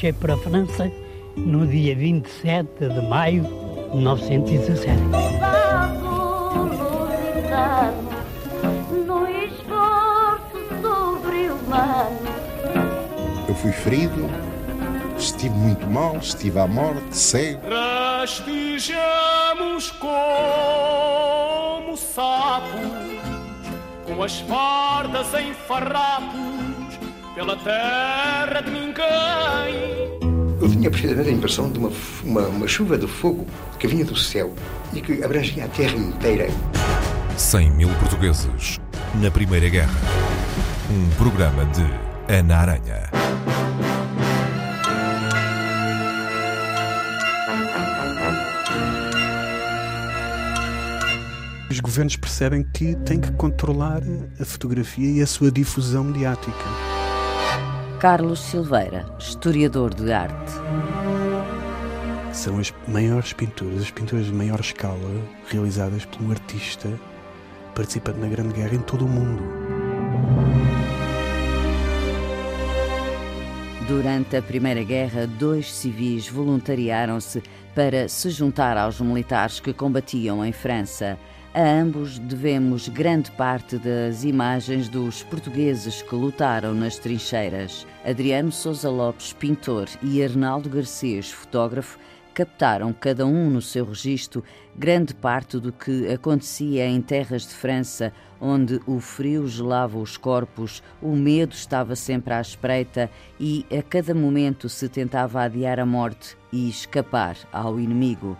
marchei para a França no dia 27 de maio de 1917. Eu fui ferido, estive muito mal, estive à morte, cego. Rastejamos como sapos, com as fardas em farrapos, pela terra de ninguém. Tinha precisamente a impressão de uma, uma, uma chuva de fogo que vinha do céu e que abrangia a terra inteira. 100 mil portugueses na Primeira Guerra. Um programa de Ana Aranha. Os governos percebem que têm que controlar a fotografia e a sua difusão mediática. Carlos Silveira, historiador de arte. São as maiores pinturas, as pinturas de maior escala realizadas por um artista participante na Grande Guerra em todo o mundo. Durante a Primeira Guerra, dois civis voluntariaram-se para se juntar aos militares que combatiam em França. A ambos devemos grande parte das imagens dos portugueses que lutaram nas trincheiras. Adriano Sousa Lopes, pintor, e Arnaldo Garcês, fotógrafo, captaram, cada um no seu registro, grande parte do que acontecia em terras de França, onde o frio gelava os corpos, o medo estava sempre à espreita e a cada momento se tentava adiar a morte e escapar ao inimigo.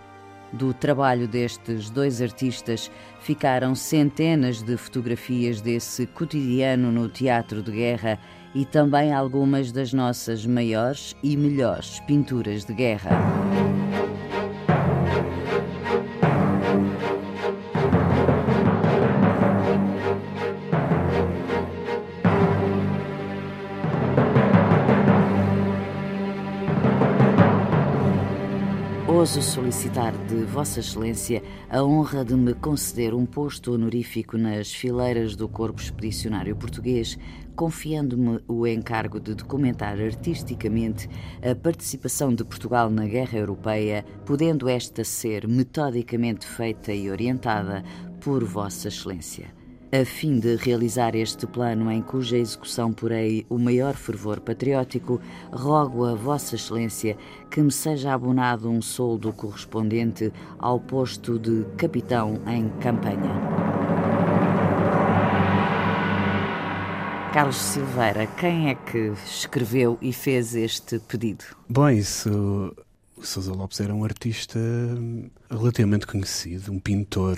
Do trabalho destes dois artistas ficaram centenas de fotografias desse cotidiano no teatro de guerra e também algumas das nossas maiores e melhores pinturas de guerra. Ouso solicitar de Vossa Excelência a honra de me conceder um posto honorífico nas fileiras do Corpo Expedicionário Português, confiando-me o encargo de documentar artisticamente a participação de Portugal na Guerra Europeia, podendo esta ser metodicamente feita e orientada por Vossa Excelência a fim de realizar este plano em cuja execução porei o maior fervor patriótico, rogo a Vossa Excelência que me seja abonado um soldo correspondente ao posto de capitão em campanha. Carlos Silveira, quem é que escreveu e fez este pedido? Bom, isso. O Sousa Lopes era um artista relativamente conhecido, um pintor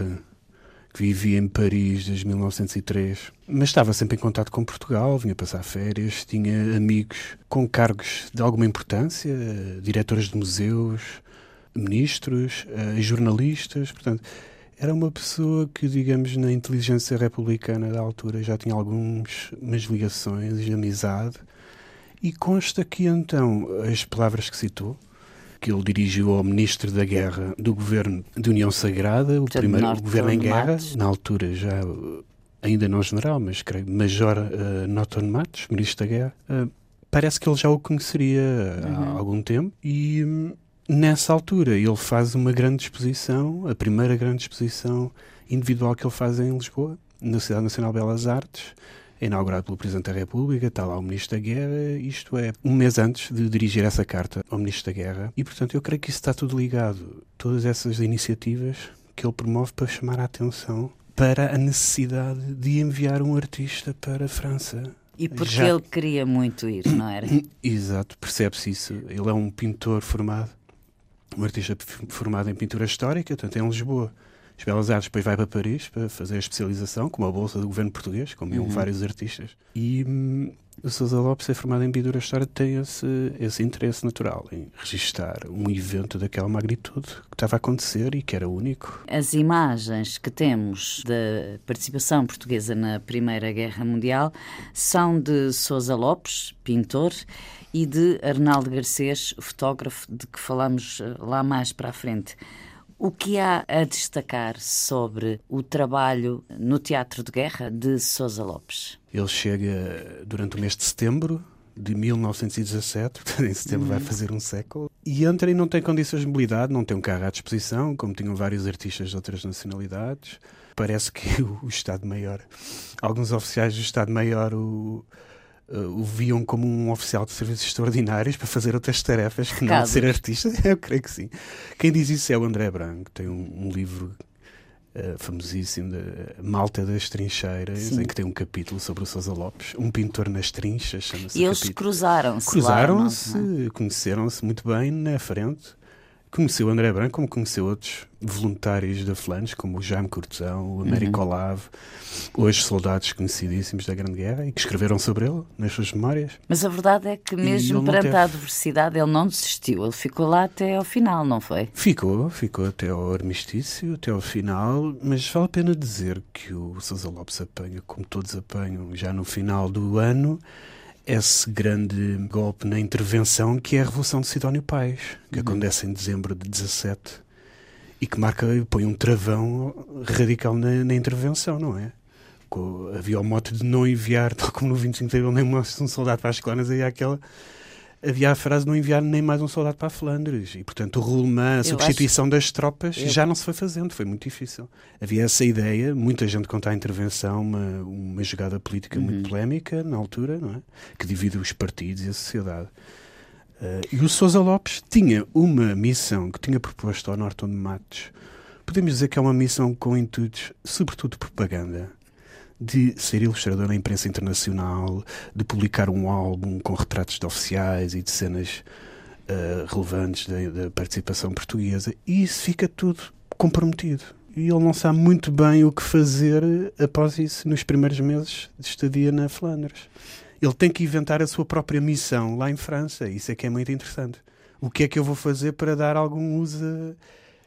que vivia em Paris desde 1903, mas estava sempre em contato com Portugal, vinha passar férias, tinha amigos com cargos de alguma importância, diretores de museus, ministros, eh, jornalistas, portanto, era uma pessoa que, digamos, na inteligência republicana da altura já tinha algumas ligações de amizade, e consta que então as palavras que citou, que ele dirigiu ao ministro da Guerra do governo de União Sagrada, o primeiro governo em guerra, Matos. na altura já ainda não general, mas creio Major uh, Norton Matos, ministro da Guerra. Uh, parece que ele já o conheceria uhum. há algum tempo e um, nessa altura ele faz uma grande exposição, a primeira grande exposição individual que ele faz em Lisboa, na Cidade Nacional de Belas Artes, é inaugurado pelo Presidente da República, está lá o Ministro da Guerra, isto é, um mês antes de dirigir essa carta ao Ministro da Guerra. E, portanto, eu creio que isso está tudo ligado. Todas essas iniciativas que ele promove para chamar a atenção para a necessidade de enviar um artista para a França. E porque Já... ele queria muito ir, não era? Exato, percebe-se isso. Ele é um pintor formado, um artista formado em pintura histórica, tanto em Lisboa as Belas Artes, depois vai para Paris para fazer a especialização, com uma bolsa do governo português, como iam uhum. vários artistas. E hum, o Sousa Lopes é formado em Pintura História tem esse, esse interesse natural em registar um evento daquela magnitude que estava a acontecer e que era único. As imagens que temos da participação portuguesa na Primeira Guerra Mundial são de Sousa Lopes, pintor, e de Arnaldo Garcês, fotógrafo, de que falamos eh, lá mais para a frente. O que há a destacar sobre o trabalho no Teatro de Guerra de Sousa Lopes? Ele chega durante o mês de setembro de 1917, portanto, em setembro vai fazer um século, e entra e não tem condições de mobilidade, não tem um carro à disposição, como tinham vários artistas de outras nacionalidades. Parece que o, o Estado-Maior, alguns oficiais do Estado-Maior o, o viam como um oficial de serviços extraordinários para fazer outras tarefas que não de ser artista. Eu creio que sim. Quem diz isso é o André Branco, tem um, um livro uh, famosíssimo, de, Malta das Trincheiras, Sim. em que tem um capítulo sobre o Sousa Lopes, um pintor nas trinchas, chama-se. E eles cruzaram-se. Cruzaram-se, é? conheceram-se muito bem na frente conheceu André Branco, como conheceu outros voluntários da Flandres, como o Jaime Cortesão, o Américo uhum. Olavo, hoje soldados conhecidíssimos da Grande Guerra e que escreveram sobre ele nas suas memórias. Mas a verdade é que, mesmo perante teve... a adversidade, ele não desistiu, ele ficou lá até ao final, não foi? Ficou, ficou até ao armistício, até ao final, mas vale a pena dizer que o Sousa Lopes apanha, como todos apanham, já no final do ano esse grande golpe na intervenção que é a Revolução de Sidónio Pais, que uhum. acontece em dezembro de 17 e que marca, põe um travão radical na, na intervenção, não é? Havia o mote de não enviar, tal como no 25 de abril, nem um soldado para as colonas, aí aquela havia a frase de não enviar nem mais um soldado para a Flandres. E, portanto, o roulement, a substituição acho... das tropas, eu... já não se foi fazendo, foi muito difícil. Havia essa ideia, muita gente conta a intervenção, uma, uma jogada política uhum. muito polémica na altura, não é? que divide os partidos e a sociedade. Uh, e o Sousa Lopes tinha uma missão que tinha proposto ao Norton de Matos. Podemos dizer que é uma missão com intuitos, sobretudo, de propaganda de ser ilustrador na imprensa internacional, de publicar um álbum com retratos de oficiais e de cenas uh, relevantes da, participação portuguesa. E isso fica tudo comprometido. E ele não sabe muito bem o que fazer após isso, nos primeiros meses de estadia na Flandres. Ele tem que inventar a sua própria missão lá em França. Isso é que é muito interessante. O que é que eu vou fazer para dar algum uso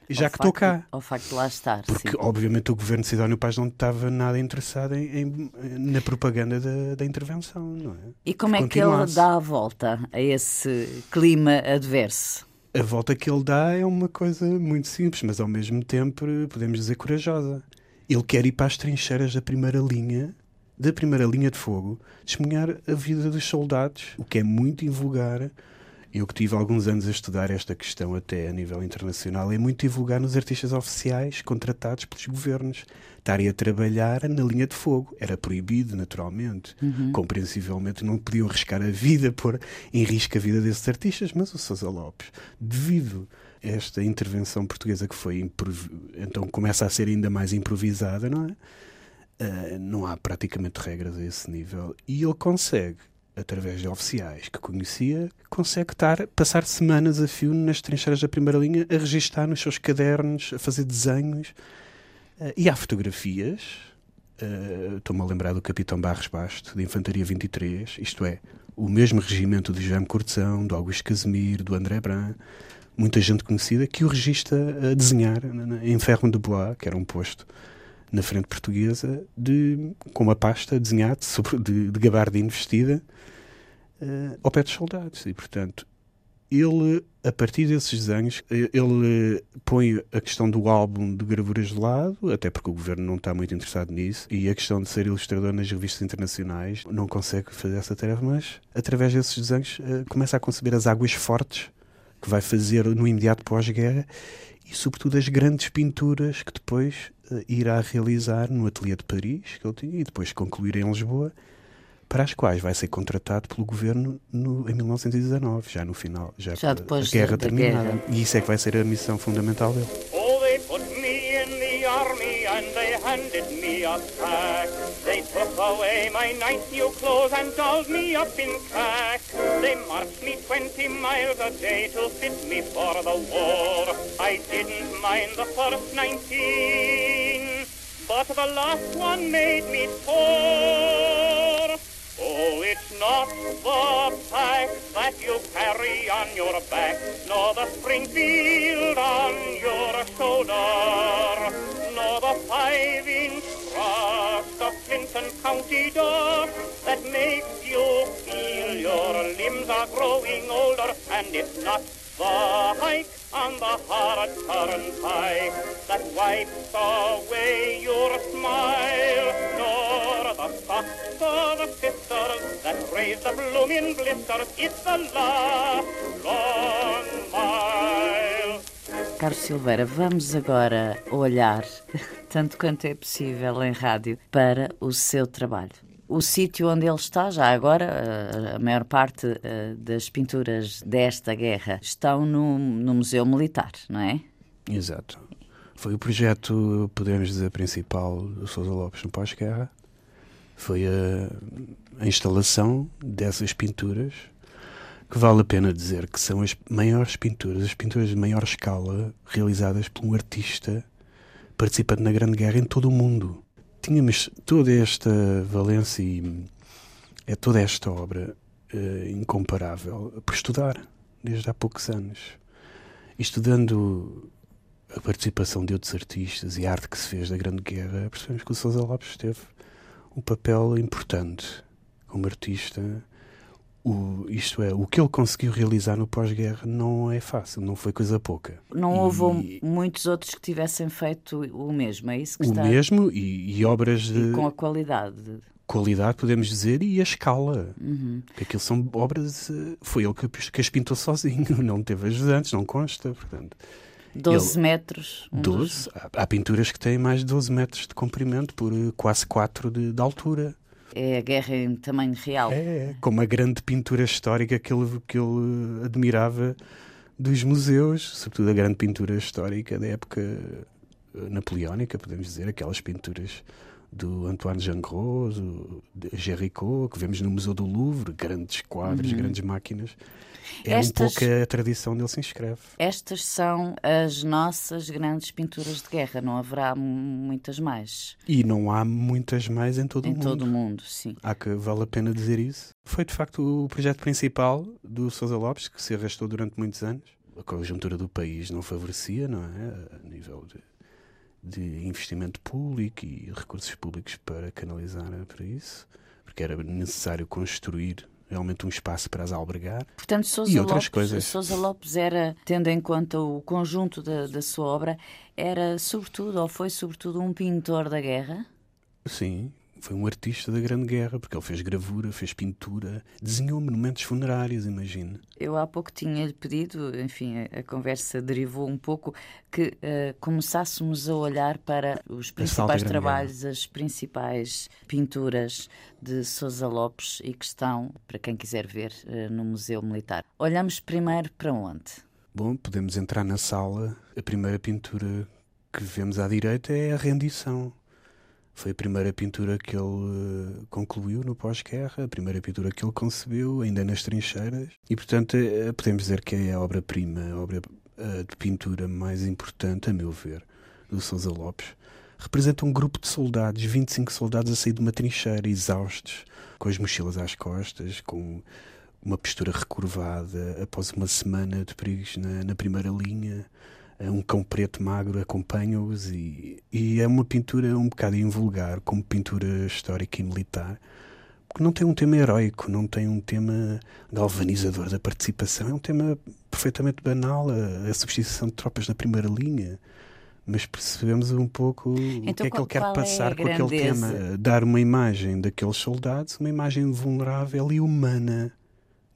já que estou cá. Ao facto de lá estar. Porque, sim. obviamente, o governo de Sidónio Paz não estava nada interessado em, em, na propaganda da, da, intervenção, não é? E como é que ele dá a volta a esse clima adverso? A volta que ele dá é uma coisa muito simples, mas ao mesmo tempo podemos dizer corajosa. Ele quer ir para as trincheiras da primeira linha, da primeira linha de fogo, testemunhar a vida dos soldados, o que é muito invulgar eu que tive alguns anos a estudar esta questão até a nível internacional, é muito divulgar nos artistas oficiais contratados pelos governos. Estarem a trabalhar na linha de fogo. Era proibido, naturalmente. Uhum. Compreensivelmente não podiam arriscar a vida, pôr em risco a vida desses artistas, mas o Sousa Lopes, devido a esta intervenção portuguesa que foi então começa a ser ainda mais improvisada, não é? Uh, não há praticamente regras a esse nível e ele consegue através de oficiais que conhecia, consegue estar, passar semanas a fio nas trincheiras da primeira linha, a registar nos seus cadernos, a fazer desenhos. Uh, e há fotografias. Uh, Estou-me a lembrar do Capitão Barros Basto, de Infantaria 23, isto é, o mesmo regimento de Jaime Cortesão, do Augusto Casimiro, do André Brand, muita gente conhecida, que o registra a desenhar em ferro de bois, que era um posto na frente portuguesa, de, com uma pasta desenhada sobre, de, de gabardina vestida uh, ao pé dos soldados. E, portanto, ele, a partir desses desenhos, ele põe a questão do álbum de gravuras de lado, até porque o governo não está muito interessado nisso, e a questão de ser ilustrador nas revistas internacionais, não consegue fazer essa tarefa, mas através desses desenhos começa a conceber as águas fortes que vai fazer no imediato pós-guerra e, sobretudo, as grandes pinturas que depois uh, irá realizar no Ateliê de Paris, que ele tinha, e depois concluir em Lisboa para as quais vai ser contratado pelo governo no, em 1919, já no final, já, já depois a guerra da, terminada. Guerra. E isso é que vai ser a missão fundamental dele. And they handed me a pack. They took away my nice new clothes and dolled me up in cack. They marched me 20 miles a day to fit me for the war. I didn't mind the first 19, but the last one made me sore. Oh, it's not the pack that you carry on your back, nor the Springfield on your shoulder, nor the five-inch thrust of Clinton County door that makes you feel your limbs are growing older, and it's not the hike on the hard turnpike that wipes away your smile, nor the of the sisters that raise the blooming blisters, it's a long, long mile. Carlos Silveira, vamos agora olhar, tanto quanto é possível em rádio, para o seu trabalho. O sítio onde ele está, já agora, eh, a maior parte eh, das pinturas desta guerra estão no, no Museu Militar, não é? Exato. Foi o projeto, podemos dizer, principal do Sousa Lopes no pós-guerra. Foi a, a instalação dessas pinturas, que vale a pena dizer que são as maiores pinturas, as pinturas de maior escala realizadas por um artista participante na Grande Guerra em todo o mundo. Tínhamos toda esta valência e é toda esta obra uh, incomparável por estudar desde há poucos anos. Estudando a participação de outros artistas e a arte que se fez da Grande Guerra, percebemos que o Sousa Lopes teve um papel importante como artista. O, isto é, o que ele conseguiu realizar no pós-guerra não é fácil, não foi coisa pouca. Não E- houve muitos outros que tivessem feito o mesmo, é isso que o está mesmo e, e obras de E com a qualidade. qualidade, podemos dizer, e a escala. Uhum. Porque aquilo são obras. eh, Foi ele que, que as pintou sozinho, não teve ajudantes, não consta. Portanto, 12 metros. um dos- 12. Há, há pinturas que têm mais de 12 metros de comprimento por eh, quase 4 de, de altura. É a guerra em tamanho real. É, como a grande pintura histórica que ele, que ele admirava dos museus, sobretudo a grande pintura histórica da época eh, napoleónica, podemos dizer, aquelas pinturas do Antoine Jean Gros, do- de Géricault, que vemos no Museu do Louvre, grandes quadros, grandes máquinas. É. Estas- um pouco a tradição dele se inscreve. Estas são as nossas grandes pinturas de guerra, não haverá mu- muitas mais E não há muitas mais em todo em o mundo. todo o mundo, sim. Há que vale a pena dizer isso. Foi de facto o projeto principal do Sousa Lopes, que se arrastou durante muitos anos. A conjuntura do país não favorecia, não é? A nível de, de investimento público e recursos públicos para canalizar para isso, porque era necessário construir realmente um espaço para as albergar. Portanto, Sousa E outras Lopes, coisas. Sousa Lopes era, tendo em conta o conjunto da, da sua obra, era sobretudo, ou foi sobretudo, um pintor da guerra? Sim, foi um artista da Grande Guerra, porque ele fez gravura, fez pintura, desenhou monumentos funerários, imagine. Eu há pouco tinha-lhe pedido, enfim, a, a conversa derivou um pouco, que eh, começássemos a olhar para os principais trabalhos, as principais pinturas de Sousa Lopes e que estão, para quem quiser ver, eh, no Museu Militar. Olhamos primeiro para onde? Bom, podemos entrar na sala. A primeira pintura que vemos à direita é a rendição. Foi a primeira pintura que ele eh, concluiu no pós-guerra, a primeira pintura que ele concebeu, ainda nas trincheiras. E, portanto, eh, podemos dizer que é a obra-prima, a obra eh, de pintura mais importante, a meu ver, do Sousa Lopes. Representa um grupo de soldados, 25 soldados a sair de uma trincheira, exaustos, com as mochilas às costas, com uma postura recurvada após uma semana de perigos na, na primeira linha. Eh, Um cão preto magro acompanha-os e, e é uma pintura um bocado invulgar, como pintura histórica e militar, porque não tem um tema heroico, não tem um tema galvanizador da participação, é um tema perfeitamente banal, a, a substituição de tropas na primeira linha. Mas percebemos um pouco o Então, que é que ele quer é passar com aquele tema. Dar uma imagem daqueles soldados, uma imagem vulnerável e humana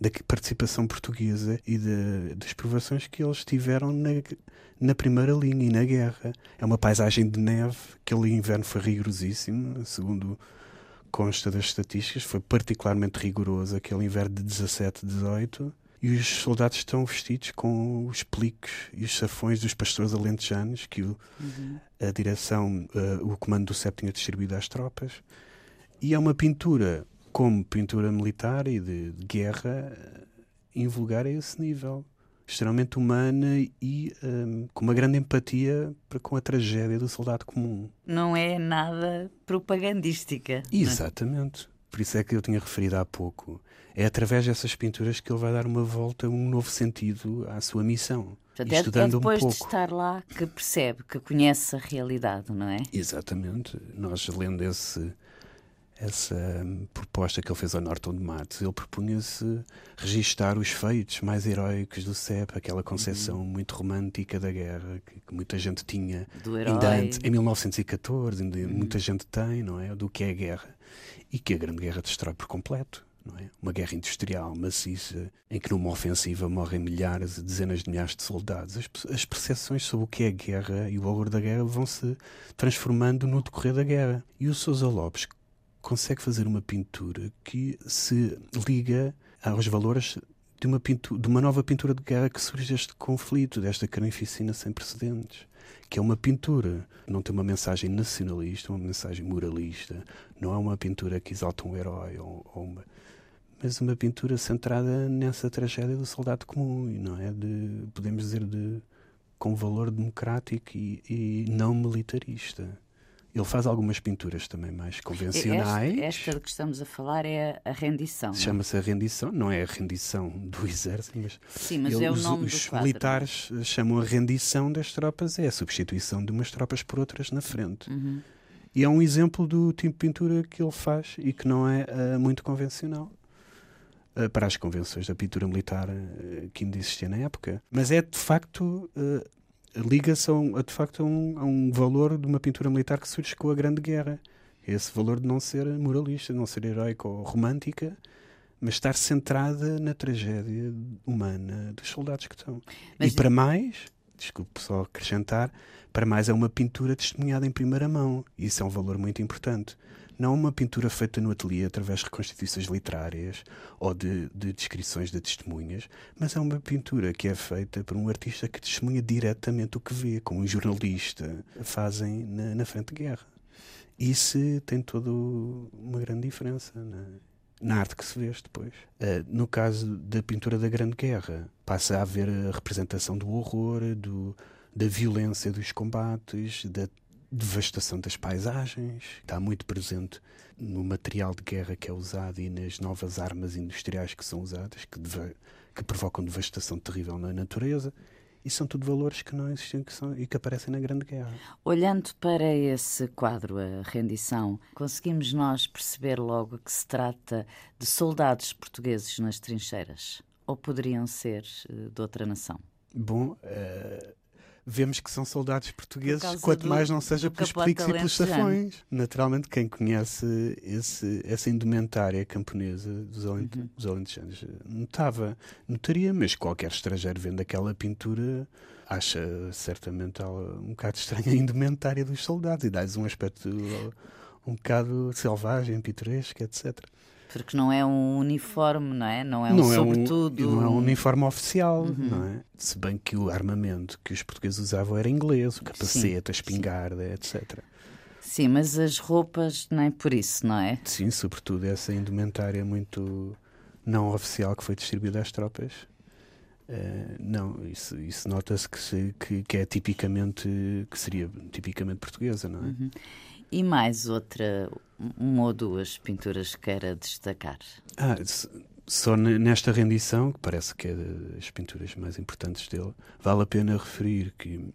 da participação portuguesa e de- das provações que eles tiveram na, na primeira linha e na guerra. É uma paisagem de neve, aquele inverno foi rigorosíssimo, segundo consta das estatísticas, foi particularmente rigoroso aquele inverno de 17, 18. E os soldados estão vestidos com os pelicos e os safões dos pastores alentejanos que o, a direção, eh, o comando do CEP tinha distribuído às tropas. E é uma pintura, como pintura militar e de, de guerra, eh, invulgar a esse nível. Extremamente humana e eh, com uma grande empatia para com a tragédia do soldado comum. Não é nada propagandística. é? Exatamente. Por isso é que eu tinha referido há pouco. É através dessas pinturas que ele vai dar uma volta, um novo sentido à sua missão. Portanto, é- é, estudando depois um de pouco. estar lá que percebe, que conhece a realidade, não é? Exatamente. Nós lendo esse, essa hum, proposta que ele fez ao Norton de Matos, ele propunha-se registar os feitos mais heróicos do CEP, aquela concepção muito romântica da guerra que, que muita gente tinha ainda antes, em 1914, ainda muita gente tem, não é? Do que é a guerra. E que a Grande Guerra destrói por completo. não é? Uma guerra industrial maciça, em que numa ofensiva morrem milhares e dezenas de milhares de soldados. As, as percepções sobre o que é a guerra e o valor da guerra vão se transformando no decorrer da guerra. E o Sousa Lopes consegue fazer uma pintura que se liga aos valores de uma, pintura, de uma nova pintura de guerra que surge deste conflito, desta carnificina sem precedentes. Que é uma pintura não tem uma mensagem nacionalista, uma mensagem moralista, não é uma pintura que exalta um herói, ou, ou uma, mas uma pintura centrada nessa tragédia do soldado comum, não é? De, podemos dizer, de, com valor democrático e, e não militarista. Ele faz algumas pinturas também mais convencionais. Esta, esta de que estamos a falar é a rendição. É? Chama-se a rendição, não é a rendição do exército, mas, Sim, mas ele, é o nome os, os militares chamam a rendição das tropas, é a substituição de umas tropas por outras na frente. Uhum. E é um exemplo do tipo de pintura que ele faz e que não é uh, muito convencional uh, para as convenções da pintura militar uh, que ainda existia na época. Mas é de facto liga-se a, de facto a um, a um, valor de uma pintura militar que surge com a Grande Guerra. Esse valor de não ser moralista, não ser heroica ou romântica, mas estar centrada na tragédia humana dos soldados que estão. Mas... E para mais, desculpe só acrescentar, para mais é uma pintura testemunhada em primeira mão. Isso é um valor muito importante não uma pintura feita no ateliê através de reconstituições literárias ou de, de, descrições de testemunhas, mas é uma pintura que é feita por um artista que testemunha diretamente o que vê, como um jornalista fazem na, na frente de guerra. Isso tem toda uma grande diferença na, na arte que se vê depois. Uh, no caso da pintura da Grande Guerra, passa a haver a representação do horror, do, da violência dos combates, da devastação das paisagens, está muito presente no material de guerra que é usado e nas novas armas industriais que são usadas, que, deva, que provocam devastação terrível na natureza. E são tudo valores que não existem que são, e que aparecem na Grande Guerra. Olhando para esse quadro, a rendição, conseguimos nós perceber logo que se trata de soldados portugueses nas trincheiras? Ou poderiam ser eh, de outra nação? Bom, uh, vemos que são soldados portugueses, quanto do, mais não seja pelos picos e pelos safões. Naturalmente, quem conhece esse, essa indumentária camponesa dos, alent uhum. dos alentejanos notava, notaria, mas qualquer estrangeiro vendo aquela pintura acha certamente um bocado estranha a indumentária dos soldados e dá-lhes um aspecto um bocado selvagem, pitoresco, etc. Porque não é um uniforme, não é? Não é um não sobretudo. É um, não é um uniforme oficial, uhum. não é? Se bem que o armamento que os portugueses usavam era inglês, o capacete, a espingarda, etc. Sim, mas as roupas nem por isso, não é? Sim, sobretudo essa indumentária muito não oficial que foi distribuída às tropas. Uh, não, isso, isso nota-se que, que, que, é tipicamente, que seria tipicamente portuguesa, não é? Uhum. E mais outra, uma ou duas pinturas que queira destacar? Ah, só nesta rendição, que parece que é das pinturas mais importantes dele, vale a pena referir que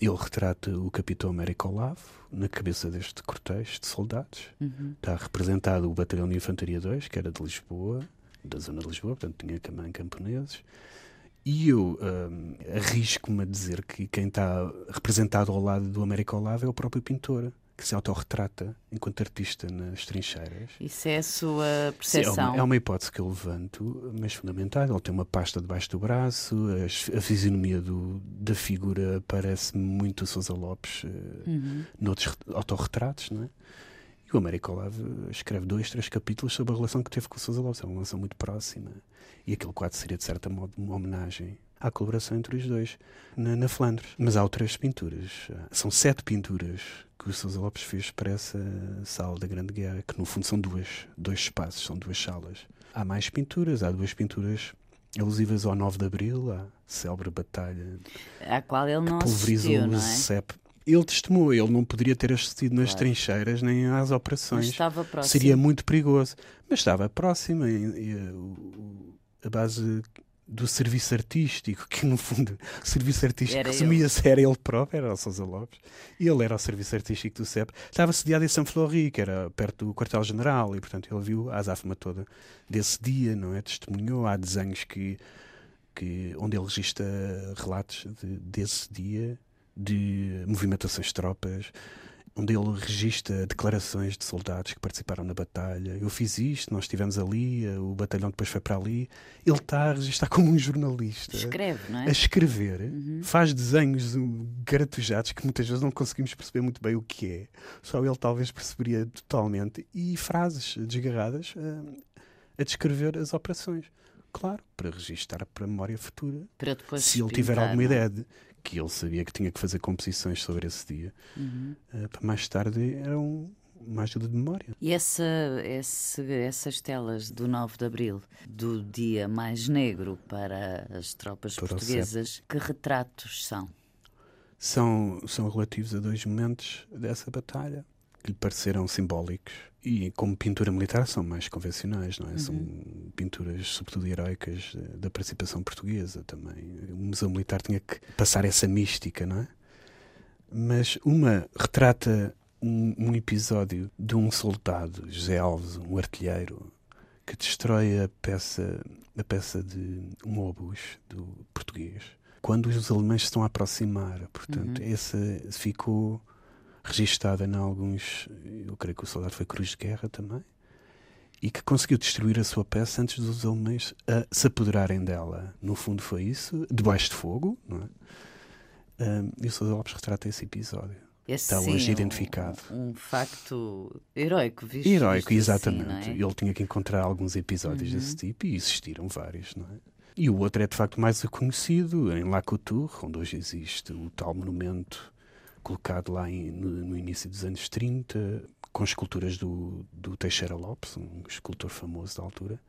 ele retrata o capitão Américo Olavo na cabeça deste cortejo de soldados. Uhum. Está representado o batalhão de infantaria 2, que era de Lisboa, da zona de Lisboa, portanto tinha também camponeses. E eu um, arrisco-me a dizer que quem está representado ao lado do Américo Olavo é o próprio pintor que se autorretrata enquanto artista nas trincheiras. Isso é a sua percepção? Sim, é, uma, é, uma, hipótese que eu levanto, mas fundamental. Ele tem uma pasta debaixo do braço, a, a fisionomia do, da figura parece-me muito Sousa Lopes uh, uhum. noutros autorretratos, não é? E o Américo Olavo escreve dois, três capítulos sobre a relação que teve com o Sousa Lopes. É uma relação muito próxima. E aquele quadro seria, de certa modo, uma homenagem à colaboração entre os dois na, na Flandres. Mas há outras pinturas. São sete pinturas que o Sousa Lopes fez para essa sala da Grande Guerra, que no fundo são duas, dois espaços, são duas salas. Há mais pinturas, há duas pinturas alusivas ao 9 de Abril, à célebre batalha à qual ele não assistiu, não é? CEP. Ele testemunhou, ele não poderia ter assistido nas claro. trincheiras nem às operações. Mas estava próximo. Seria muito perigoso. Mas estava próximo. E, e, a, a base do serviço artístico, que no fundo o serviço artístico resumia-se, era ele próprio, era o Sousa Lopes, e ele era o serviço artístico do CEP, estava sediado em São Flori, que era perto do quartel-general, e portanto ele viu a azáfama toda desse dia, não é? Testemunhou, há desenhos que, que, onde ele registra relatos de, desse dia, de movimentações de tropas, onde ele registra declarações de soldados que participaram na batalha. Eu fiz isto, nós estivemos ali, o batalhão depois foi para ali. Ele está a registrar como um jornalista. Escreve, não é? A escrever, uhum. faz desenhos gratujados que muitas vezes não conseguimos perceber muito bem o que é. Só ele talvez perceberia totalmente. E frases desgarradas a, a descrever as operações. Claro, para registar para a memória futura. Para depois se ele tiver alguma é? ideia de que ele sabia que tinha que fazer composições sobre esse dia, uhum. uh, para mais tarde era um, uma ajuda de memória. E essa, esse, essas telas do 9 de Abril, do dia mais negro para as tropas para portuguesas, que retratos são? São, são relativos a dois momentos dessa batalha que lhe pareceram simbólicos e como pintura militar são mais convencionais, não é? Uhum. São pinturas sobretudo heroicas da participação portuguesa também. O Museu Militar tinha que passar essa mística, não é? Mas uma retrata um, um episódio de um soldado, José Alves, um artilheiro, que destrói a peça, a peça de um obus do português. Quando os alemães se estão a aproximar, portanto, uhum. essa ficou registada em alguns, eu creio que o soldado foi Cruz de Guerra também, e que conseguiu destruir a sua peça antes dos alemães se apoderarem dela. No fundo foi isso, debaixo de fogo, não é? E o Sousa Lopes retrata esse episódio. Esse, está sim, hoje identificado. Um, um facto heróico, visto. Heróico, visto exatamente. Assim, é? Ele tinha que encontrar alguns episódios uhum. desse tipo e existiram vários, não é? E o outro é de facto mais conhecido, em La Couture, onde hoje existe o tal monumento colocado lá em, no, no, início dos anos 30, com esculturas do, do Teixeira Lopes, um escultor famoso da altura.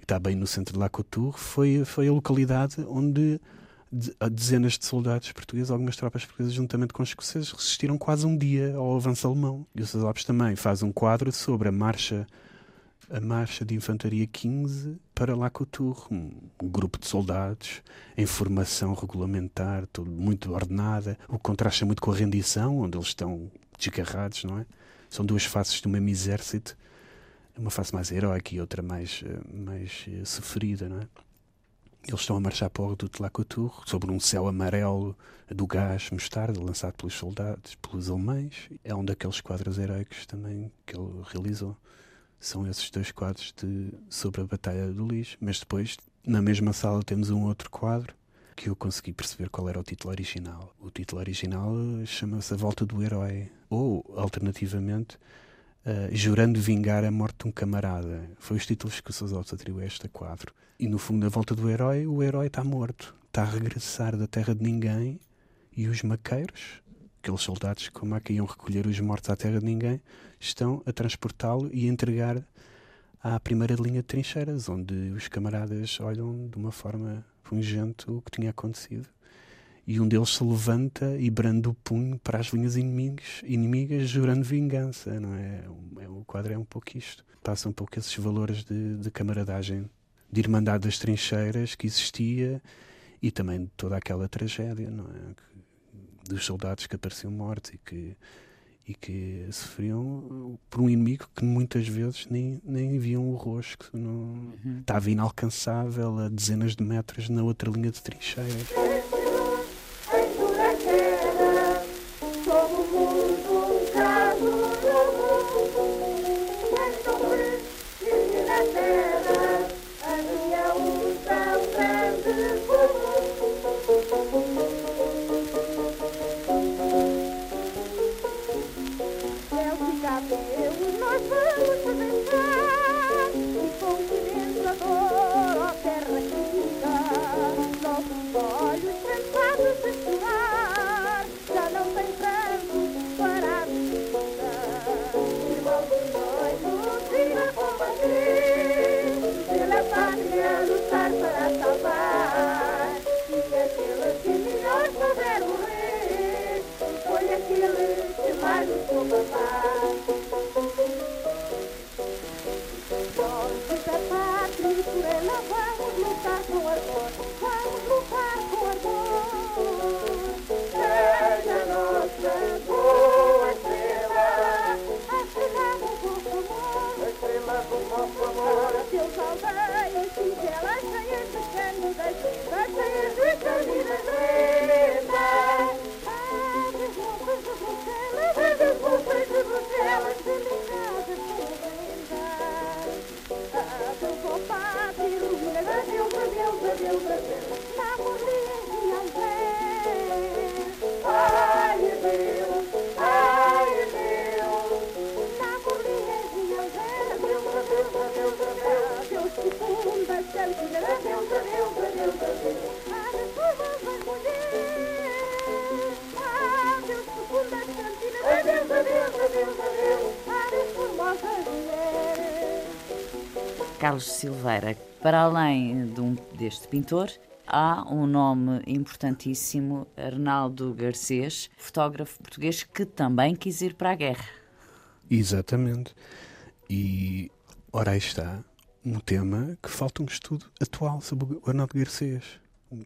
Está bem no centro de La. Foi, foi a localidade onde dezenas de soldados portugueses, algumas tropas portuguesas, juntamente com os escoceses, resistiram quase um dia ao avanço alemão. E o Sousa Lopes também faz um quadro sobre a marcha a marcha de infantaria 15 para La Couture, um, grupo de soldados em formação regulamentar, tudo muito ordenada. O contraste é muito com a rendição, onde eles estão desgarrados, não é? São duas faces do mesmo exército, uma face mais heroica e outra mais, eh, mais eh, sofrida, não é? Eles estão a marchar para o reduto de La sobre um céu amarelo do gás mostarda, lançado pelos soldados, pelos alemães. É um daqueles quadros heróicos também que ele realizou são esses dois quadros de, sobre a Batalha do Lis. Mas depois, na mesma sala, temos um outro quadro que eu consegui perceber qual era o título original. O título original chama-se A Volta do Herói, ou, alternativamente, uh, Jurando Vingar a Morte de um Camarada. Foi os títulos que o Sousa atribuiu a este quadro. E, no fundo, a Volta do Herói, o herói está morto. Está a regressar da terra de ninguém e os maqueiros, aqueles soldados como é que iam recolher os mortos à terra de ninguém, estão a transportá-lo e a entregar à primeira linha de trincheiras, onde os camaradas olham de uma forma pungente o que tinha acontecido. E um deles se levanta e branda o punho para as linhas inimigas, inimigas jurando vingança, não é? é? O quadro é um pouco isto. Passa um pouco esses valores de, de camaradagem, de irmandade das trincheiras que existia e também de toda aquela tragédia, não é? dos soldados que apareciam mortos e que e que sofriam por um inimigo que muitas vezes nem, nem viam o rosto, não, uhum. estava inalcançável a dezenas de metros na outra linha de trincheiras. Carlos Silveira, para além de um, deste pintor, há um nome importantíssimo, Arnaldo Garcês, fotógrafo português que também quis ir para a guerra. Exatamente. E ora aí está um tema que falta um estudo atual sobre o Arnaldo Garcês.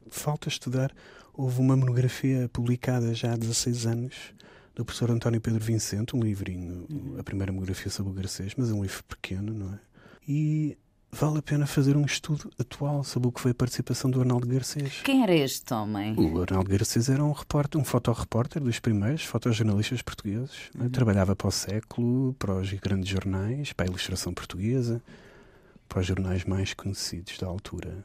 Falta estudar. Houve uma monografia publicada já há 16 anos do professor António Pedro Vicente, um livrinho, a primeira monografia sobre o Garcês, mas é um livro pequeno, não é? E vale a pena fazer um estudo atual sobre o que foi a participação do Arnaldo Garcês. Quem era este homem? O Arnaldo Garcês era um repórter, um fotorrepórter dos primeiros fotojornalistas portugueses. Uhum. Trabalhava para o século, para os grandes jornais, para a ilustração portuguesa, para os jornais mais conhecidos da altura.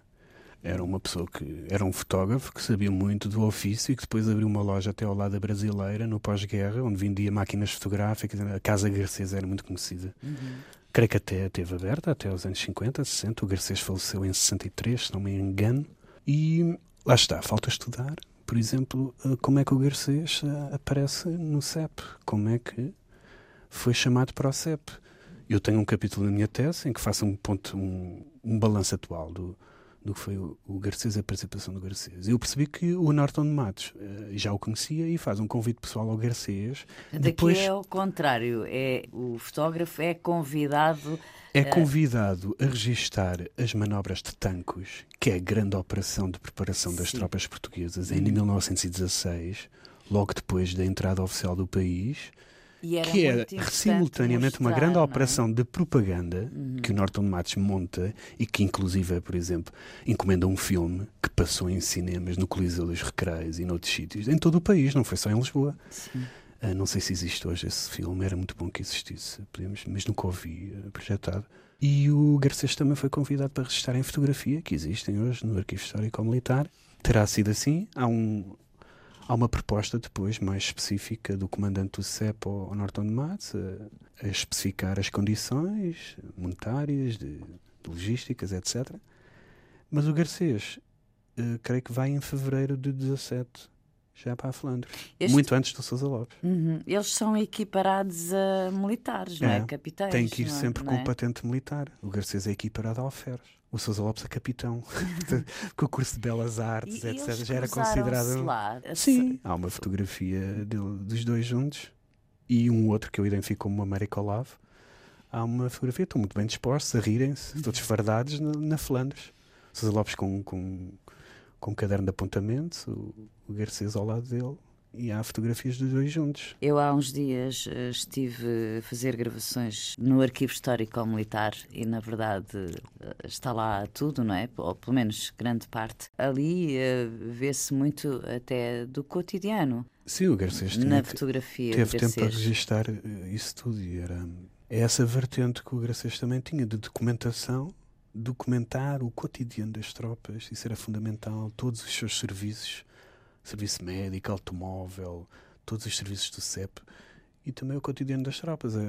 Era uma pessoa que era um fotógrafo que sabia muito do ofício e que depois abriu uma loja até ao lado da brasileira, no pós-guerra, onde vendia máquinas fotográficas. A Casa Garcês era muito conhecida. Uhum. Creio que até esteve aberta até os anos 50, 60. O Garcês faleceu em 63, se não me engano. E lá está, falta estudar, por exemplo, eh, como é que o Garcês eh, aparece no CEP. Como é que foi chamado para o CEP. Eu tenho um capítulo na minha tese em que faço um ponto, um, um balanço atual do, do que foi o, o Garcês, a participação do Garcês. Eu percebi que o Norton de Matos uh, já o conhecia e faz um convite pessoal ao Garcês. Daqui Depois, é o contrário, é, o fotógrafo é convidado... É convidado a registar as manobras de Tancos, que é a grande operação de preparação das Sim. tropas portuguesas em 1916, hum. logo depois da entrada oficial do país que é simultaneamente uma grande é? operação de propaganda uhum. que o Norton Matos monta e que, inclusive, por exemplo, encomenda um filme que passou em cinemas no Coliseu dos Recreios e noutros sítios, em todo o país, não foi só em Lisboa. Uh, não sei se existe hoje esse filme, era muito bom que existisse, podemos, mas nunca ouvi uh, projetado. E o Garcês também foi convidado para registrar em fotografia, que existem hoje no Arquivo Histórico Militar. Terá sido assim. Há um, Há uma proposta depois mais específica do comandante do CEP ao Norton de Matos a, a, especificar as condições monetárias, de, de logísticas, etc. Mas o Garcês, uh, creio que vai em fevereiro de 17 já para a Flandres. Este... Muito antes do Sousa Lopes. Uhum. Eles são equiparados a militares, não é? é? Capitães. Tem que ir é? sempre com é? patente militar. O Garcês é equiparado a alferes o Sousa Lopes a capitão, com o curso de Belas Artes, e etc. Já era considerado. Lá, Sim, há uma fotografia dos dois juntos e um outro que eu identifico como América Olavo. Há uma fotografia, estão muito bem dispostos, a rirem-se, todos fardados na, na Flandres. Sousa Lopes com, com, com um caderno de apontamentos, o, o Garcês ao lado dele, e há fotografias dos dois juntos. Eu há uns dias eh, estive a fazer gravações no Arquivo Histórico Militar e, na verdade, eh, está lá tudo, não é? Ou pelo menos grande parte. Ali uh, vê-se muito até do cotidiano. Sim, o Garcês na fotografia. Teve tempo para registar isso tudo e era é essa vertente que o Garcês também tinha de documentação documentar o cotidiano das tropas, isso era fundamental, todos os seus serviços serviço médico, automóvel, todos os serviços do CEP e também o cotidiano das tropas, a,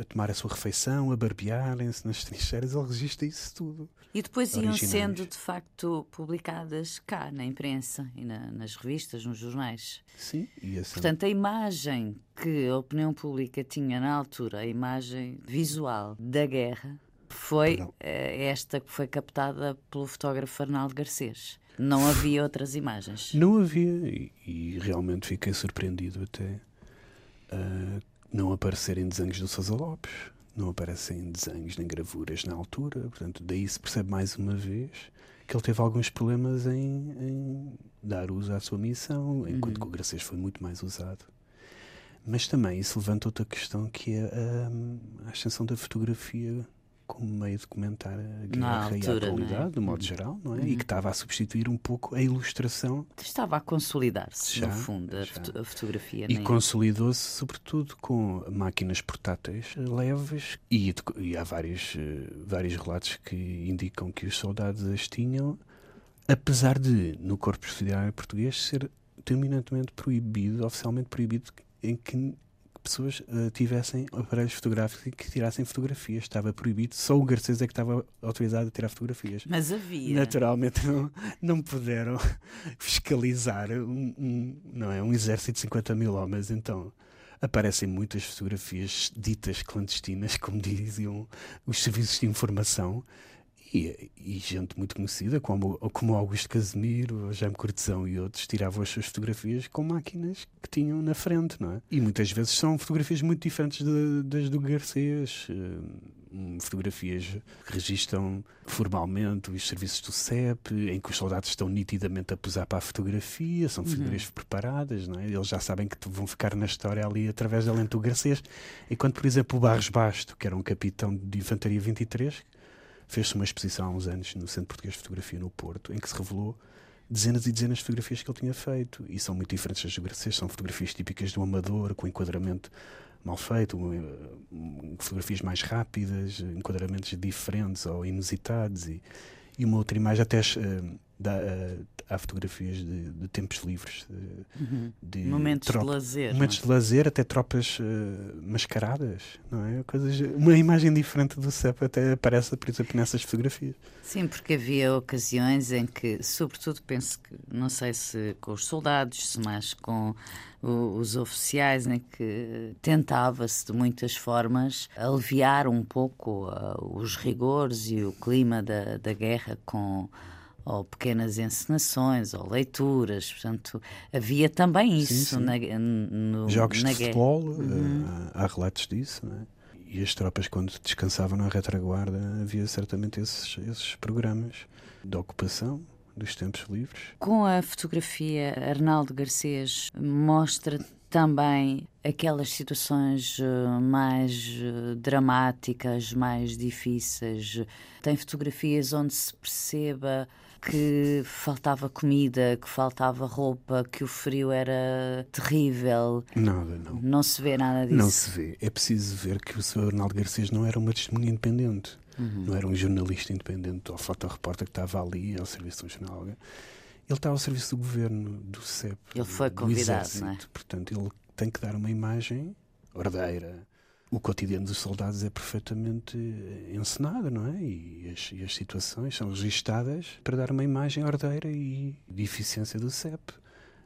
a tomar a sua refeição, a barbearem-se nas trincheiras, ele registra isso tudo. E depois iam sendo, de facto, publicadas cá, na imprensa e na, nas revistas, nos jornais. Sim, e assim... Portanto, a imagem que a opinião pública tinha na altura, a imagem visual da guerra, foi eh, esta que foi captada pelo fotógrafo Arnaldo Garcês. Não havia outras imagens. Não havia, e, e realmente fiquei surpreendido até uh, não aparecerem desenhos do Sousa Lopes. Não aparecem desenhos nem gravuras na altura. Portanto, daí se percebe mais uma vez que ele teve alguns problemas em, em dar uso à sua missão, enquanto uhum. que o Gracês foi muito mais usado. Mas também isso levanta outra questão que é a, a ascensão da fotografia como meio de comentar a guerra altura, e a atualidade, é? de modo geral, não é? Uhum. E que estava a substituir um pouco a ilustração. Estava a consolidar-se, no fundo, a, foto a fotografia. E é? consolidou-se, sobretudo, com máquinas portáteis leves e, e há vários, uh, vários relatos que indicam que os soldados as tinham, apesar de, no Corpo Presidiário Português, ser terminantemente proibido, oficialmente proibido, em que pessoas uh, tivessem aparelhos fotográficos e que tirassem fotografias. Estava proibido, só o Garcês é que estava autorizado a tirar fotografias. Mas havia. Naturalmente não, não puderam fiscalizar um, um, não é, um exército de 50 mil homens. Então aparecem muitas fotografias ditas clandestinas, como diziam os serviços de informação, e, e, gente muito conhecida, como, como Augusto Casemiro, Jaime Cortesão e outros, tiravam as suas fotografias com máquinas que tinham na frente, não é? E muitas vezes são fotografias muito diferentes de, das do Garcês, uh, fotografias que registram formalmente os serviços do CEP, em que os soldados estão nitidamente a posar para a fotografia, são fotografias uhum. preparadas, não é? Eles já sabem que vão ficar na história ali através da lente do Garcês. Enquanto, por exemplo, o Barros Basto, que era um capitão de Infantaria 23, fez-se uma exposição há uns anos no Centro Português de Fotografia no Porto, em que se revelou dezenas e dezenas de fotografias que ele tinha feito. E são muito diferentes das fotografias, são fotografias típicas do amador, com enquadramento mal feito, fotografias mais rápidas, enquadramentos diferentes ou inusitados e, e uma outra imagem até uh, da, uh, há fotografias de, de, tempos livres, de, uhum. de momentos de lazer, momentos é? de lazer, até tropas uh, mascaradas, não é? Coisas, uma imagem diferente do CEP até aparece, por exemplo, nessas fotografias. Sim, porque havia ocasiões em que, sobretudo, penso que não sei se com os soldados, se mais com o, os oficiais, em que tentava-se de muitas formas aliviar um pouco uh, os rigores e o clima da, da guerra com ou pequenas encenações, ou leituras. Portanto, havia também isso sim, sim. Na, no, Jogos na de guerra. futebol, uhum. uh, há relatos disso, não é? E as tropas, quando descansavam na retaguarda, havia certamente esses, esses programas de ocupação dos tempos livres. Com a fotografia, Arnaldo Garcês mostra também aquelas situações eh, mais eh, dramáticas, mais difíceis. Tem fotografias onde se perceba que faltava comida, que faltava roupa, que o frio era terrível. Nada, não. Não se vê nada disso. Não se vê. É preciso ver que o Sr. Arnaldo Garcês não era uma testemunha independente. Uhum. Não era um jornalista independente ou fotorrepórter que estava ali ao serviço do jornal. Ele estava ao serviço do governo, do CEP. Ele foi convidado, não é? Portanto, ele tem que dar uma imagem ordeira, o cotidiano dos soldados é perfeitamente encenado, não é? E as, e as, situações são registadas para dar uma imagem ordeira e de eficiência do CEP.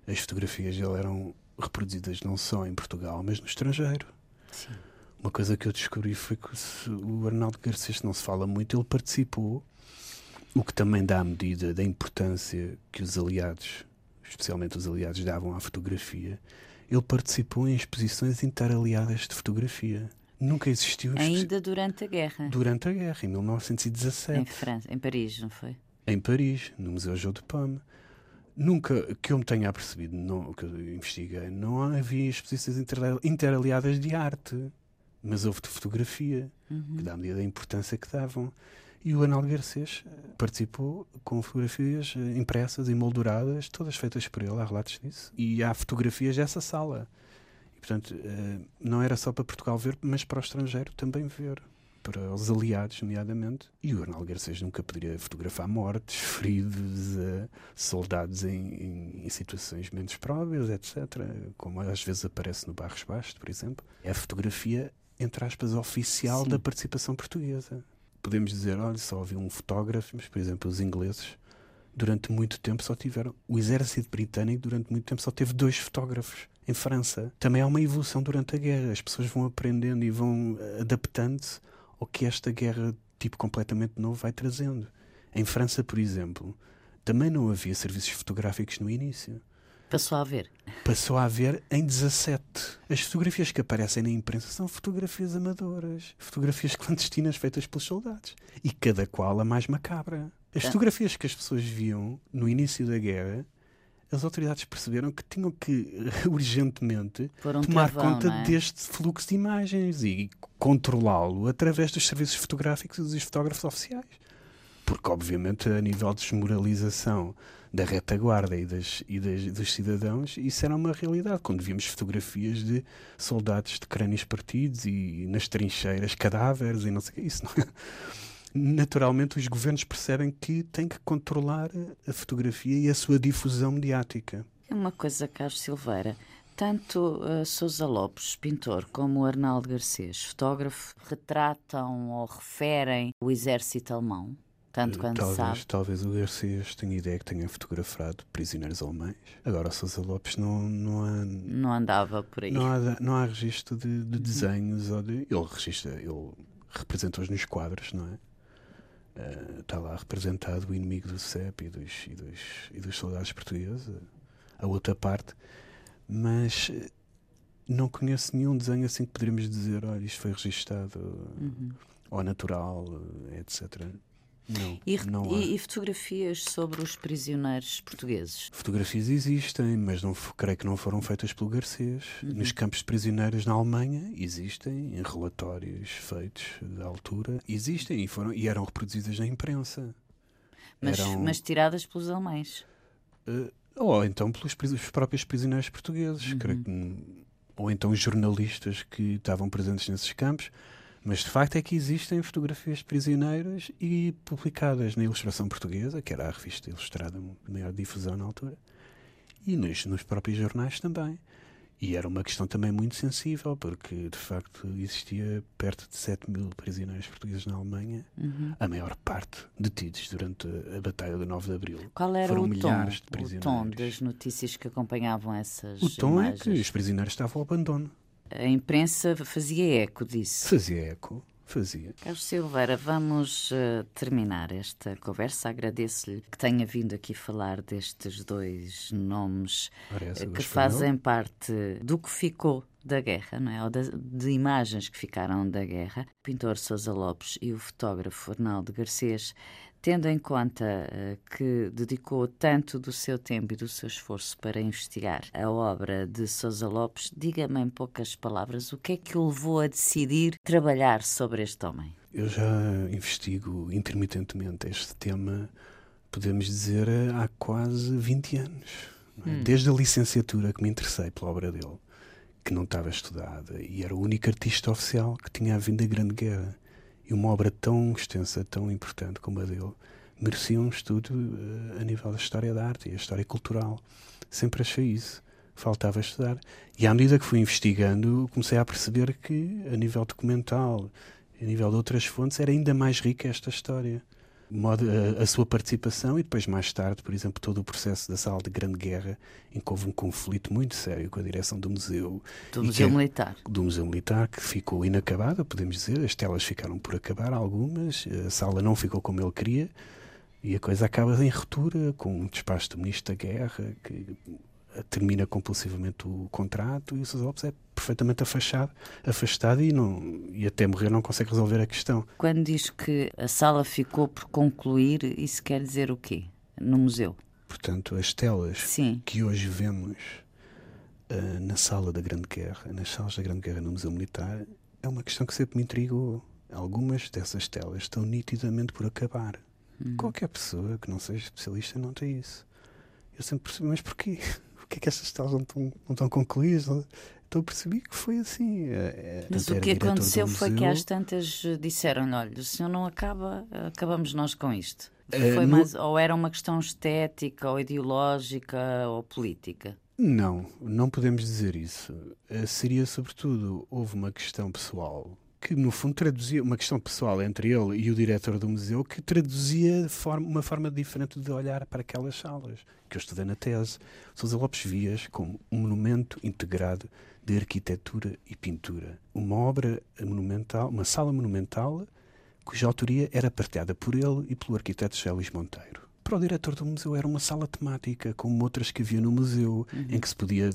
As fotografias dele eram reproduzidas não só em Portugal, mas no estrangeiro. Sim. Uma coisa que eu descobri foi que o Arnaldo Garcês não se fala muito, ele participou, o que também dá a medida da importância que os aliados, especialmente os aliados, davam à fotografia ele participou em exposições interaliadas de fotografia. Nunca existiu. Ainda durante a guerra. Durante a guerra, em 1917. Em França, em Paris, não foi? Em Paris, no Museu João de Pomme. Nunca que eu me tenha percebido, não, que eu investiguei, não havia exposições interaliadas de arte, mas houve de fotografia, uhum. que dá a medida da importância que davam. E o Arnaldo Garcês eh, participou com fotografias eh, impressas e molduradas, todas feitas por ele, há relatos disso. E há fotografias dessa sala. E, portanto, eh, não era só para Portugal ver, mas para o estrangeiro também ver. Para os aliados, nomeadamente. E o Arnaldo Garcês nunca poderia fotografar mortes, feridos, soldados em, em, em, situações menos próprias, etc. Como às vezes aparece no Barros Basto, por exemplo. É a fotografia, entre aspas, oficial Sim. da participação portuguesa podemos dizer, olha, só havia um fotógrafo, mas, por exemplo, os ingleses, durante muito tempo só tiveram. O exército britânico, durante muito tempo, só teve dois fotógrafos em França. Também há uma evolução durante a guerra. As pessoas vão aprendendo e vão eh, adaptando-se ao que esta guerra, tipo completamente novo, vai trazendo. Em França, por exemplo, também não havia serviços fotográficos no início. Passou a haver. Passou a haver em 17. As fotografias que aparecem na imprensa são fotografias amadoras, fotografias clandestinas feitas pelos soldados. E cada qual a mais macabra. As fotografias que as pessoas viam no início da guerra, as autoridades perceberam que tinham que urgentemente um tomar travão, conta é? deste fluxo de imagens e controlá-lo através dos serviços fotográficos e dos fotógrafos oficiais. Porque, obviamente, a nível de desmoralização da retaguarda e, das, e das, dos cidadãos, isso era uma realidade. Quando víamos fotografias de soldados de crânios partidos e nas trincheiras cadáveres e não sei o que, isso não é. Naturalmente, os governos percebem que têm que controlar a fotografia e a sua difusão mediática. É uma coisa, Carlos Silveira. Tanto uh, Sousa Lopes, pintor, como Arnaldo Garcês, fotógrafo, retratam ou referem o exército alemão? Tanto quanto talvez, sabe. Talvez o Garcês tenha ideia que tenha fotografado prisioneiros alemães. Agora o Sousa Lopes não, não há. Não andava por aí. Não há, não há registro de, de desenhos ou de. Ele registra, ele representa-os nos quadros, não é? Uh, está lá representado o inimigo do CEP e dos, e dos, e dos soldados portugueses, a outra parte, mas eh, não conheço nenhum desenho assim que poderíamos dizer, olha, isto foi registado Uhum. ou natural, eh, etc. Não, E, não e- e fotografias sobre os prisioneiros portugueses? Fotografias existem, mas não, creio que não foram feitas pelo Garcês. Uhum. Nos campos de prisioneiros na Alemanha existem, em relatórios feitos da altura, existem e, foram, e eram reproduzidas na imprensa. Mas, Eram- mas tiradas pelos alemães. Eh, ou então pelos próprios prisioneiros portugueses, creio Uhum. que, hum, ou então jornalistas que estavam presentes nesses campos. Mas de facto é que existem fotografias de prisioneiros e publicadas na Ilustração Portuguesa, que era a revista ilustrada de maior difusão na altura, e nos, nos próprios jornais também. E era uma questão também muito sensível, porque de facto existia perto de 7 mil prisioneiros portugueses na Alemanha, Uhum. a maior parte detidos durante a Batalha do 9 de Abril. Qual era Foram o tom, milhares de o prisioneiros. tom das notícias que acompanhavam essas O tom é imagens? que os prisioneiros estavam ao abandono. A imprensa fazia eco disso. Fazia eco, fazia. Carlos Silveira, vamos eh, terminar esta conversa. Agradeço-lhe que tenha vindo aqui falar destes dois nomes essa eh, que fazem parte do que ficou da guerra, não é? Ou das- de imagens que ficaram da guerra. O pintor Sousa Lopes e o fotógrafo Arnaldo Garcês, tendo em conta eh, que dedicou tanto do seu tempo e do seu esforço para investigar a obra de Sousa Lopes, diga-me em poucas palavras o que é que o levou a decidir trabalhar sobre este homem. Eu já investigo intermitentemente este tema, podemos dizer, há quase 20 anos. é? Desde a licenciatura que me interessei pela obra dele, que não estava estudada, e era o único artista oficial que tinha havido a Grande Guerra. E uma obra tão extensa, tão importante como a dele, merecia um estudo eh, a nível da história da arte e a história cultural. Sempre achei isso. Faltava estudar. E à medida que fui investigando, comecei a perceber que, a nível documental, a nível de outras fontes, era ainda mais rica esta história. Modo a, a sua participação e depois, mais tarde, por exemplo, todo o processo da Sala de Grande Guerra, em que houve um conflito muito sério com a direção do museu. Do Museu que- Militar. do Museu Militar, que ficou inacabada, podemos dizer. As telas ficaram por acabar, algumas. A sala não ficou como ele queria. E a coisa acaba em ruptura, com um despacho do Ministro da Guerra, que termina compulsivamente o contrato. E o Sousa Lopes é perfeitamente afastado, afastado e, não, e até morrer não consegue resolver a questão. Quando diz que a sala ficou por concluir, isso quer dizer o quê? No museu? Portanto, as telas Sim. que hoje vemos ah, na sala da Grande Guerra, nas salas da Grande Guerra no Museu Militar, é uma questão que sempre me intrigou. Algumas dessas telas estão nitidamente por acabar. Qualquer pessoa que não seja especialista não tem isso. Eu sempre percebi, mas porquê? Porquê que essas telas não estão, não estão concluídas? Então eu percebi que foi assim. É, é, Mas o que aconteceu foi que às tantas eh, disseram olha, o senhor não acaba, acabamos nós com isto. Foi no- mais, ou era uma questão estética, ou ideológica, ou política? Não, não podemos dizer isso. Seria, sobretudo, houve uma questão pessoal que, no fundo, traduzia uma questão pessoal entre ele e o diretor do museu que traduzia forma- uma forma diferente de olhar para aquelas salas, que eu estudei na tese. Sousa Lopes Vias como um monumento integrado de arquitetura e pintura. Uma obra monumental, uma sala monumental cuja autoria era partilhada por ele e pelo arquiteto José Luís Monteiro. Para o diretor do museu era uma sala temática, como outras que havia no museu, em que se podia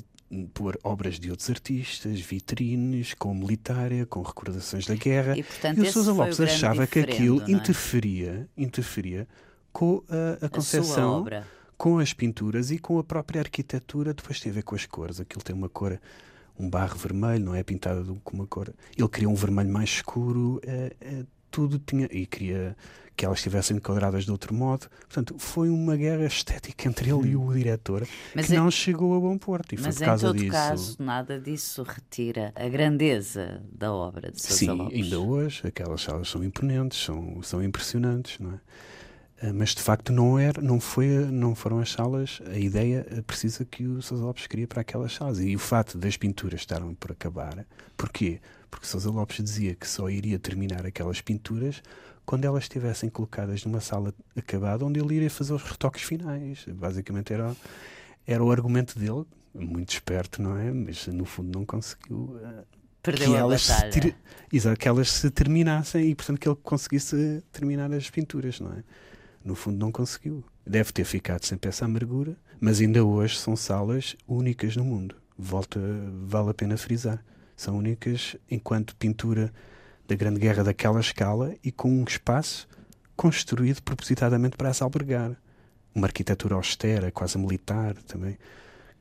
pôr obras de outros artistas, vitrines, com militária, com recordações da guerra. E, portanto, e o Sousa o Lopes grande achava que aquilo é? interferia, interferia com a, a A concepção obra. com as pinturas e com a própria arquitetura, depois tem a ver com as cores. Aquilo tem uma cor, um barro vermelho, não é pintado com uma cor. Ele queria um vermelho mais escuro, eh, eh, tudo tinha. E queria que elas estivessem enquadradas de outro modo. Portanto, foi uma guerra estética entre ele e o diretor Hum. Mas que é- não chegou a bom porto. E foi Mas em todo disso. caso, nada disso retira a grandeza da obra de Sousa Sim, Lopes. ainda hoje aquelas salas são imponentes, são, são impressionantes, não é? Ah, Mas de facto não era, não foi, não foram as salas a ideia precisa que o Sousa Lopes queria para aquelas salas e o fato das pinturas estarem por acabar, porquê? Porque Sousa Lopes dizia que só iria terminar aquelas pinturas quando elas estivessem colocadas numa sala acabada onde ele iria fazer os retoques finais. Basicamente era, era o argumento dele, muito esperto, não é? Mas no fundo não conseguiu. Uh, Perdeu que a elas batalha. Se ter... Exato, que elas se terminassem e, portanto, que ele conseguisse terminar as pinturas, não é? No fundo, não conseguiu. Deve ter ficado sempre essa amargura, mas ainda hoje são salas únicas no mundo. Volta, vale a pena frisar. São únicas enquanto pintura da Grande Guerra daquela escala e com um espaço construído propositadamente para as albergar. Uma arquitetura austera, quase militar também,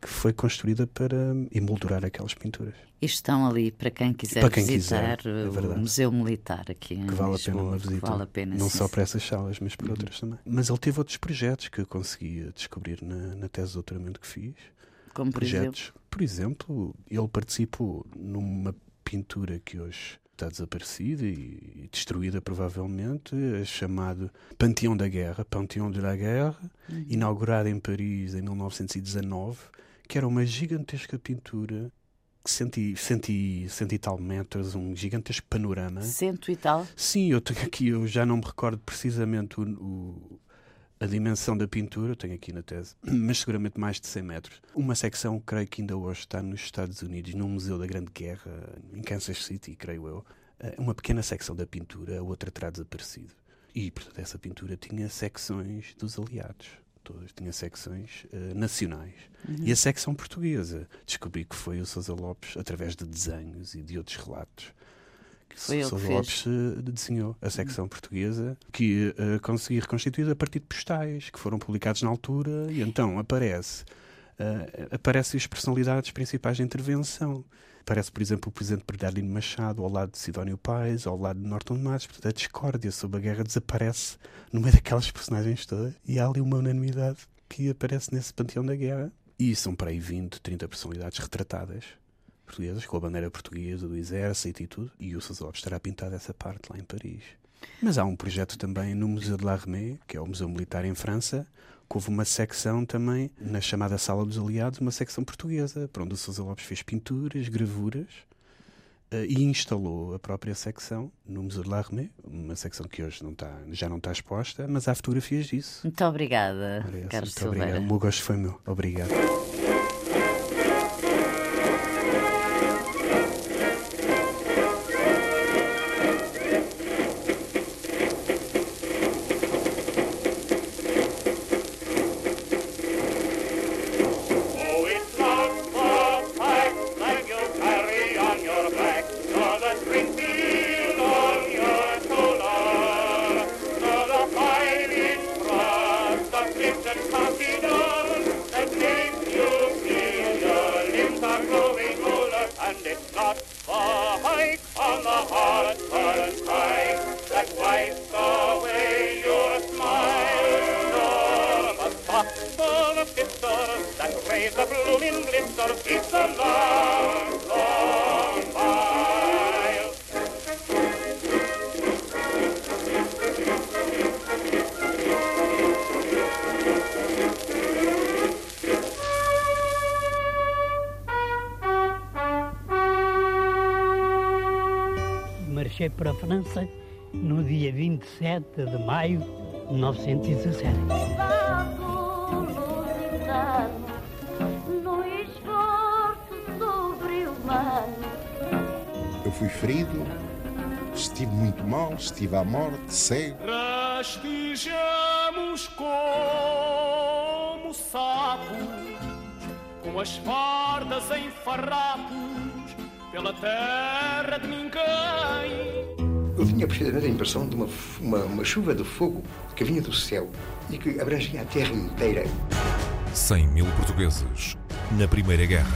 que foi construída para emoldurar aquelas pinturas. E estão ali para quem quiser Para quem visitar quiser, é o. Museu Militar aqui em que vale a Lisboa, pena uma visita. Vale a pena, não sim, só para essas salas, mas para outras também. Mas ele teve outros projetos que eu conseguia descobrir na, na tese de doutoramento que fiz. Como por exemplo, projetos. Por exemplo, ele participou numa pintura que hoje está desaparecida e, destruída provavelmente, é chamado Panteão da Guerra, Panteão de la Guerre, Uhum. inaugurada em Paris em 1919, que era uma gigantesca pintura cento e, cento e, cento e tal metros, um gigantesco panorama. cento e tal. Sim, eu tenho aqui, eu já não me recordo precisamente o, o- a dimensão da pintura, eu tenho aqui na tese, mas seguramente mais de 100 metros. Uma secção, creio que ainda hoje está nos Estados Unidos, no Museu da Grande Guerra, em Kansas City, creio eu. Eh, Uma pequena secção da pintura, a outra terá desaparecido. E, portanto, essa pintura tinha secções dos aliados. Todas tinha secções eh, nacionais. E a secção portuguesa. Descobri que foi o Sousa Lopes, através de desenhos e de outros relatos, que Foi ele que Sousa fez. Lopes eh, desenhou a secção portuguesa, que eh, consegui reconstituir a partir de postais que foram publicados na altura, e então aparece. eh, aparecem as personalidades principais da intervenção. Aparece, por exemplo, o presidente Bernardino Machado ao lado de Sidónio Pais, ao lado de Norton Matos. Portanto, a discórdia sobre a guerra desaparece no meio daquelas personagens todas. E há ali uma unanimidade que aparece nesse panteão da guerra. E são para aí 20, 30 personalidades retratadas portuguesas, com a bandeira portuguesa do exército e tudo. E o Lopes estará pintado essa parte lá em Paris. Mas há um projeto também no Museu de l'Armée, que é o Museu Militar em França, que houve uma secção também, na chamada Sala dos Aliados, uma secção portuguesa, para onde o Sousa Lopes fez pinturas, gravuras, eh, e instalou a própria secção no Museu de l'Armée, uma secção que hoje não está, já não está exposta, mas há fotografias disso. Muito obrigada, essa, Carlos muito obrigado. Silveira. O meu gosto foi meu. Obrigado. França no dia 27 de maio de 1917. no esforço sobre-humano. Eu fui ferido, estive muito mal, estive à morte, cego. Rastejamos como sapos, com as fardas em farrapos, pela terra de ninguém. Eu tinha precisamente a impressão de uma, uma, uma chuva de fogo que vinha do céu e que abrangia a terra inteira. 100 mil portugueses na Primeira Guerra.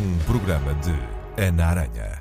Um programa de Ana Aranha.